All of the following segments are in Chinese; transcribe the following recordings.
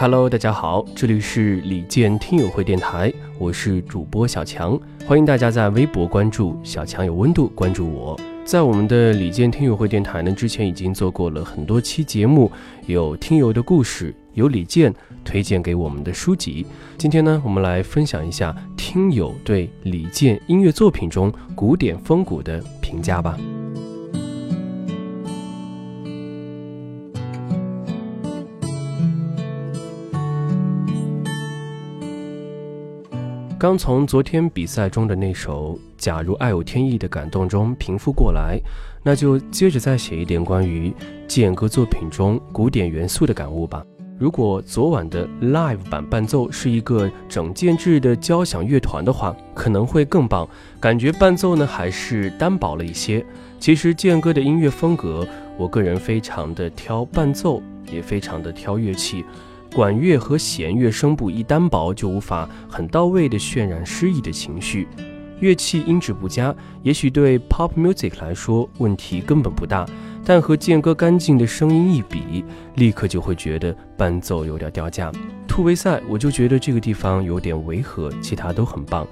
Hello，大家好，这里是李健听友会电台，我是主播小强，欢迎大家在微博关注小强有温度，关注我。在我们的李健听友会电台呢，之前已经做过了很多期节目，有听友的故事，有李健推荐给我们的书籍。今天呢，我们来分享一下听友对李健音乐作品中古典风骨的评价吧。刚从昨天比赛中的那首《假如爱有天意》的感动中平复过来，那就接着再写一点关于健歌作品中古典元素的感悟吧。如果昨晚的 live 版伴奏是一个整建制的交响乐团的话，可能会更棒。感觉伴奏呢还是单薄了一些。其实健哥的音乐风格，我个人非常的挑伴奏，也非常的挑乐器。管乐和弦乐声部一单薄，就无法很到位地渲染诗意的情绪。乐器音质不佳，也许对 pop music 来说问题根本不大，但和健哥干净的声音一比，立刻就会觉得伴奏有点掉价。突围赛，我就觉得这个地方有点违和，其他都很棒。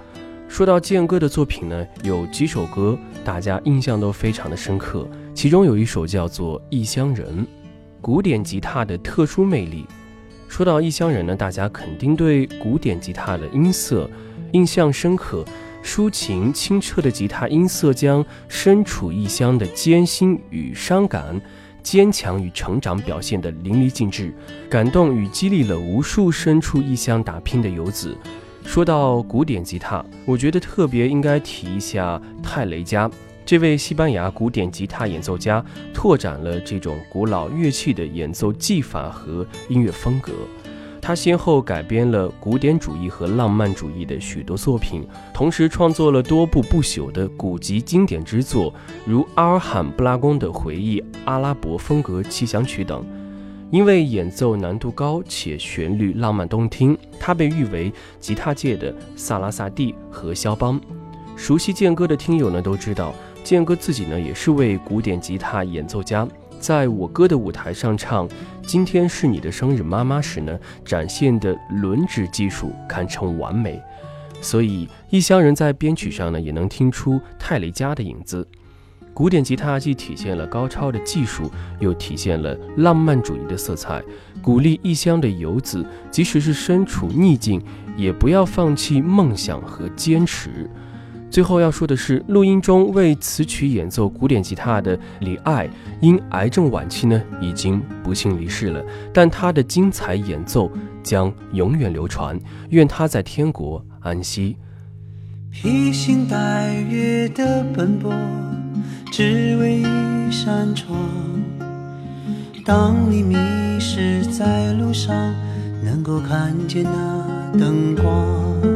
说到健哥的作品呢，有几首歌大家印象都非常的深刻，其中有一首叫做《异乡人》，古典吉他的特殊魅力。说到异乡人呢，大家肯定对古典吉他的音色印象深刻，抒情清澈的吉他音色将身处异乡的艰辛与伤感、坚强与成长表现得淋漓尽致，感动与激励了无数身处异乡打拼的游子。说到古典吉他，我觉得特别应该提一下泰雷加。这位西班牙古典吉他演奏家拓展了这种古老乐器的演奏技法和音乐风格。他先后改编了古典主义和浪漫主义的许多作品，同时创作了多部不朽的古籍经典之作，如阿尔罕布拉宫的回忆、阿拉伯风格七响曲等。因为演奏难度高且旋律浪漫动听，他被誉为吉他界的萨拉萨蒂和肖邦。熟悉健歌的听友呢都知道。健哥自己呢，也是位古典吉他演奏家，在我歌的舞台上唱《今天是你的生日，妈妈》时呢，展现的轮指技术堪称完美。所以，异乡人在编曲上呢，也能听出泰雷加的影子。古典吉他既体现了高超的技术，又体现了浪漫主义的色彩，鼓励异乡的游子，即使是身处逆境，也不要放弃梦想和坚持。最后要说的是，录音中为此曲演奏古典吉他的李艾，因癌症晚期呢，已经不幸离世了。但他的精彩演奏将永远流传，愿他在天国安息。披星戴月的奔波，只为一扇窗。当你迷失在路上，能够看见那灯光。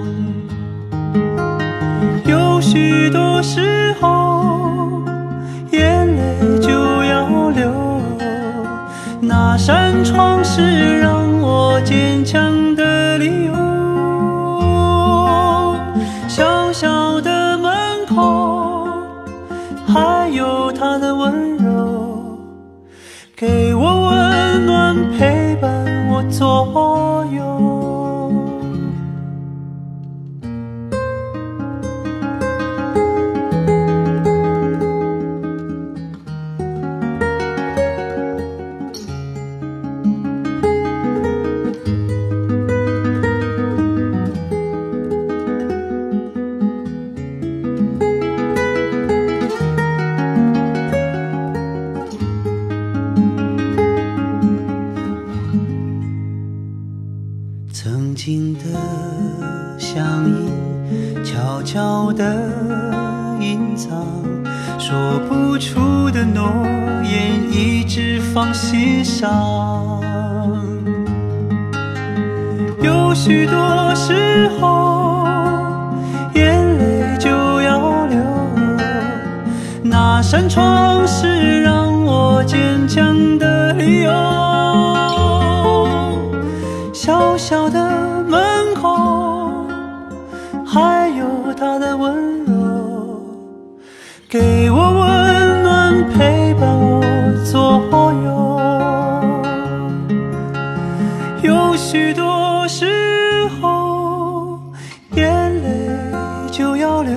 许多时候，眼泪就要流。那扇窗是让我坚强心上。有。许多时候，眼泪就要流。那扇窗是让我坚强的理由。小小的门口，还有他的温柔，给我就要流。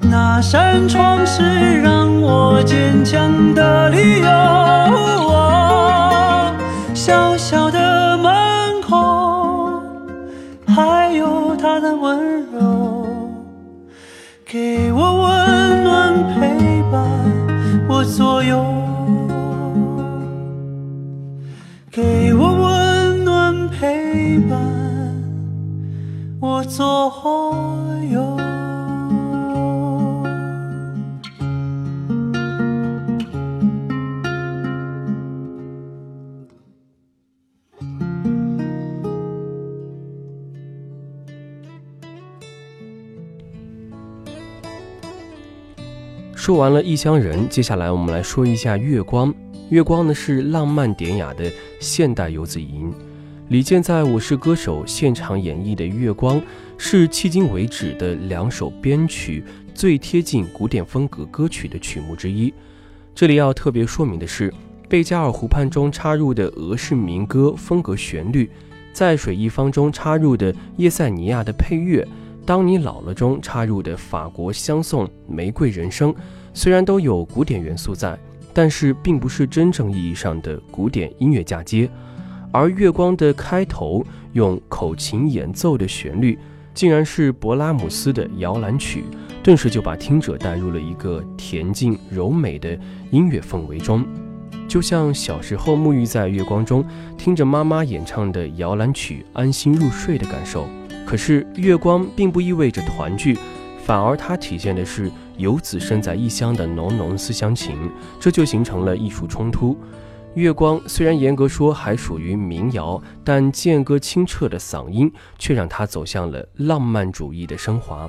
那扇窗是让我坚强的理由。小小的门口，还有他的温柔，给我温暖，陪伴我左右。给我温暖陪伴我左右。说完了《异乡人》，接下来我们来说一下《月光》。《月光》呢是浪漫典雅的现代游子吟。李健在我是歌手现场演绎的《月光》，是迄今为止的两首编曲最贴近古典风格歌曲的曲目之一。这里要特别说明的是，贝加尔湖畔中插入的俄式民歌风格旋律，在水一方中插入的叶塞尼亚的配乐。当你老了中插入的法国相送《玫瑰人生》，虽然都有古典元素在，但是并不是真正意义上的古典音乐嫁接。而《月光》的开头用口琴演奏的旋律，竟然是勃拉姆斯的摇篮曲，顿时就把听者带入了一个恬静柔美的音乐氛围中，就像小时候沐浴在月光中，听着妈妈演唱的摇篮曲安心入睡的感受。可是月光并不意味着团聚，反而它体现的是游子身在异乡的浓浓思乡情，这就形成了艺术冲突。月光虽然严格说还属于民谣，但健歌清澈的嗓音却让他走向了浪漫主义的升华。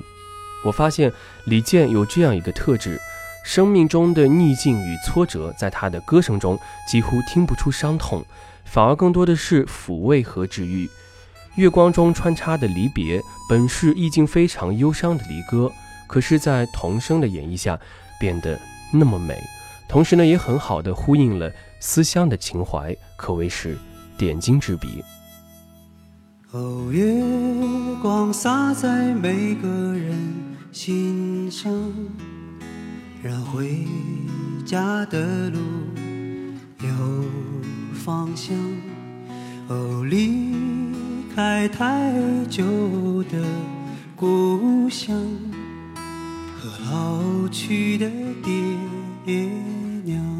我发现李健有这样一个特质：生命中的逆境与挫折，在他的歌声中几乎听不出伤痛，反而更多的是抚慰和治愈。月光中穿插的离别，本是意境非常忧伤的离歌，可是，在童声的演绎下，变得那么美。同时呢，也很好的呼应了思乡的情怀，可谓是点睛之笔。哦，月光洒在每个人心上，让回家的路有方向。哦，离。开太久的故乡和老去的爹娘，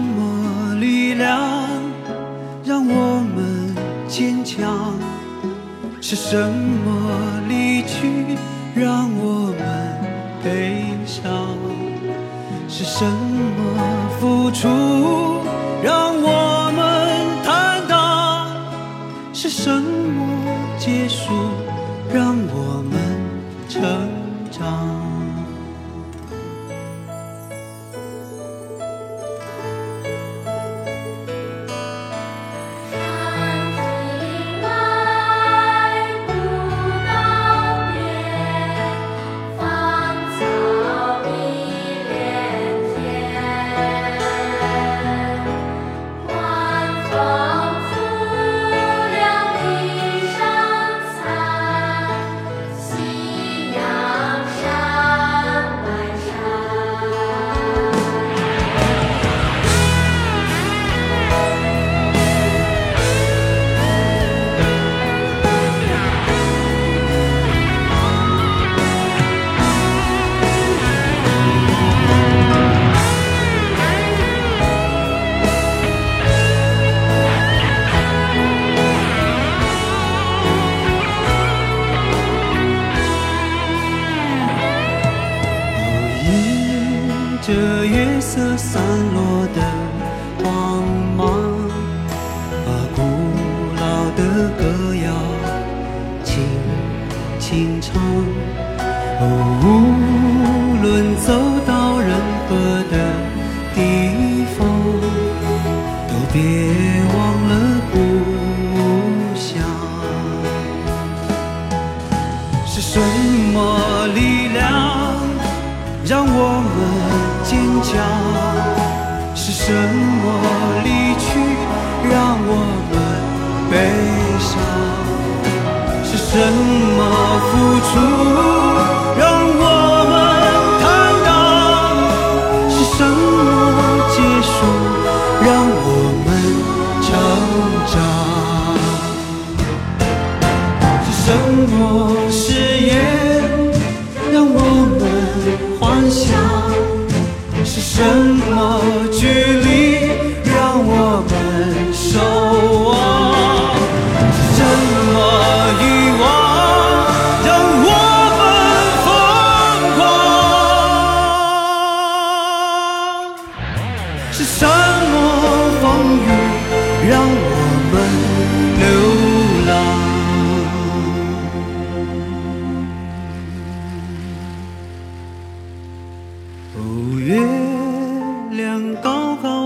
是什么离去让我们悲伤？是什么付出让我们坦荡？是什什么誓言让我们幻想？是什么距离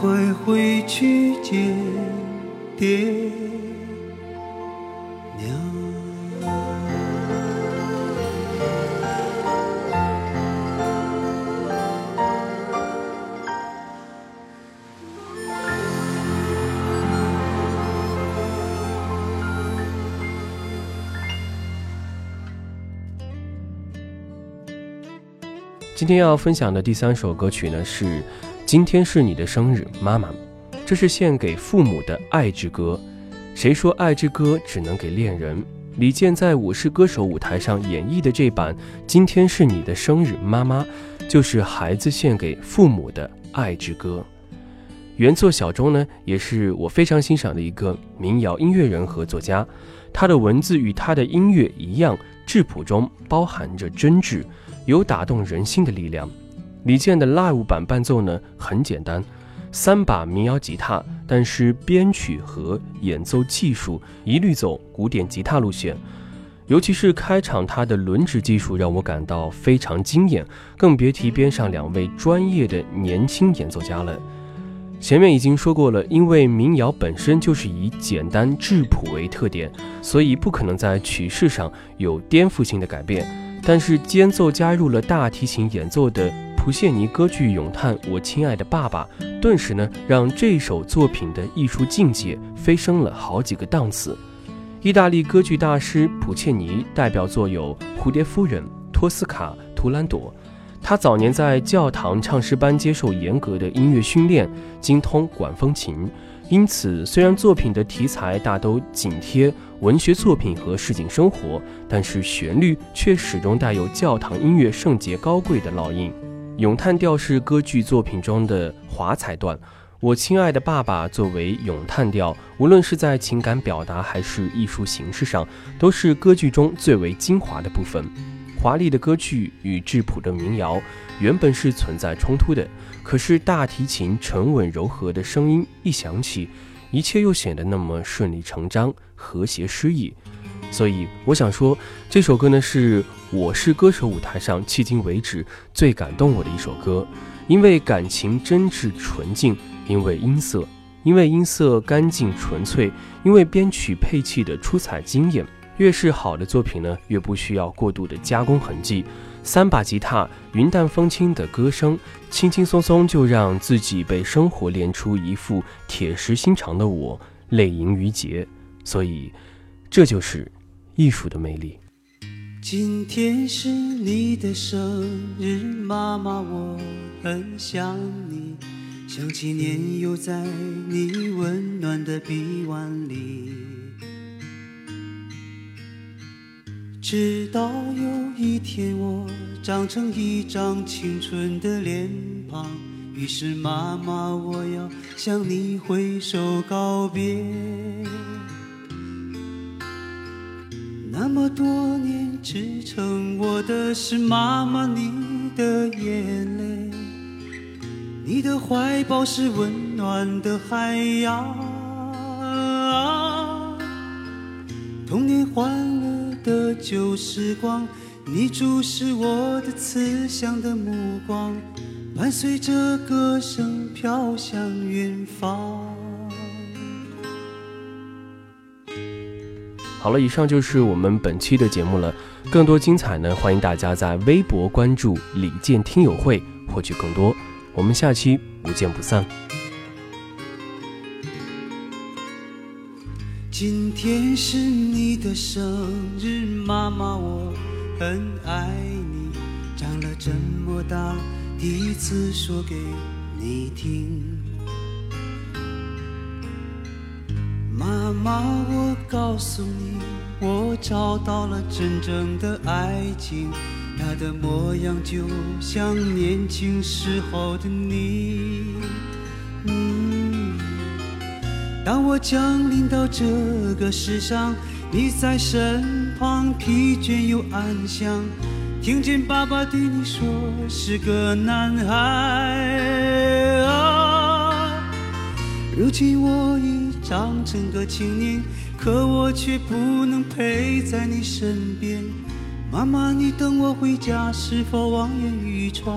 快回去见爹娘。今天要分享的第三首歌曲呢是《今天是你的生日，妈妈》，这是献给父母的爱之歌。谁说爱之歌只能给恋人？李健在《我是歌手》舞台上演绎的这版《今天是你的生日，妈妈》，就是孩子献给父母的爱之歌。原作小钟呢，也是我非常欣赏的一个民谣音乐人和作家。他的文字与他的音乐一样，质朴中包含着真挚，有打动人心的力量。李健的 live 版伴奏呢很简单，三把民谣吉他，但是编曲和演奏技术一律走古典吉他路线。尤其是开场他的轮指技术让我感到非常惊艳，更别提边上两位专业的年轻演奏家了。前面已经说过了，因为民谣本身就是以简单质朴为特点，所以不可能在曲式上有颠覆性的改变。但是间奏加入了大提琴演奏的普谢尼歌剧咏叹《我亲爱的爸爸》，顿时呢让这首作品的艺术境界飞升了好几个档次。意大利歌剧大师普切尼代表作有《蝴蝶夫人》《托斯卡》《图兰朵》。他早年在教堂唱诗班接受严格的音乐训练，精通管风琴，因此虽然作品的题材大都紧贴文学作品和市井生活，但是旋律却始终带有教堂音乐圣洁高贵的烙印。咏叹调是歌剧作品中的华彩段，我亲爱的爸爸作为咏叹调，无论是在情感表达还是艺术形式上，都是歌剧中最为精华的部分。华丽的歌剧与质朴的民谣原本是存在冲突的，可是大提琴沉稳柔和的声音一响起，一切又显得那么顺理成章、和谐诗意。所以我想说，这首歌呢是我是歌手舞台上迄今为止最感动我的一首歌，因为感情真挚纯净，因为音色，因为音色干净纯粹，因为编曲配器的出彩惊艳。越是好的作品呢，越不需要过度的加工痕迹。三把吉他，云淡风轻的歌声，轻轻松松就让自己被生活练出一副铁石心肠的我，泪盈于睫。所以，这就是艺术的魅力。今天是你的生日，妈妈，我很想你，想起年幼在你温暖的臂弯里。直到有一天我长成一张青春的脸庞，于是妈妈，我要向你挥手告别。那么多年，支撑我的是妈妈你的眼泪，你的怀抱是温暖的海洋，童年欢乐的旧时光，你注视我的慈祥的目光，伴随着歌声飘向远方。好了，以上就是我们本期的节目了。更多精彩呢，欢迎大家在微博关注“李健听友会”获取更多。我们下期不见不散。今天是你的生日，妈妈，我很爱你。长了这么大，第一次说给你听。妈妈，我告诉你，我找到了真正的爱情，它的模样就像年轻时候的你。嗯，当我降临到这个世上，你在身旁，疲倦又安详，听见爸爸对你说是个男孩。啊，如今我已。长成个青年，可我却不能陪在你身边。妈妈，你等我回家，是否望眼欲穿？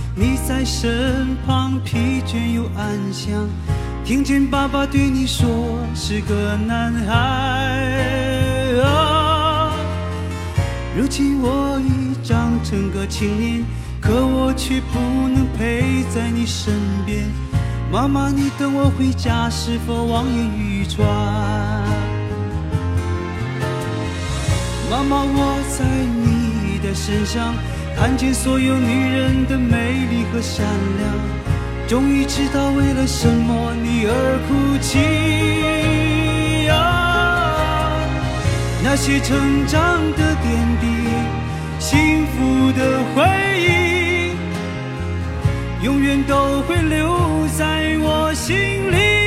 你在身旁，疲倦又安详，听见爸爸对你说是个男孩。啊，如今我已长成个青年，可我却不能陪在你身边。妈妈，你等我回家，是否望眼欲穿？妈妈，我在你。的身上看见所有女人的美丽和善良，终于知道为了什么你而哭泣啊！那些成长的点滴，幸福的回忆，永远都会留在我心里。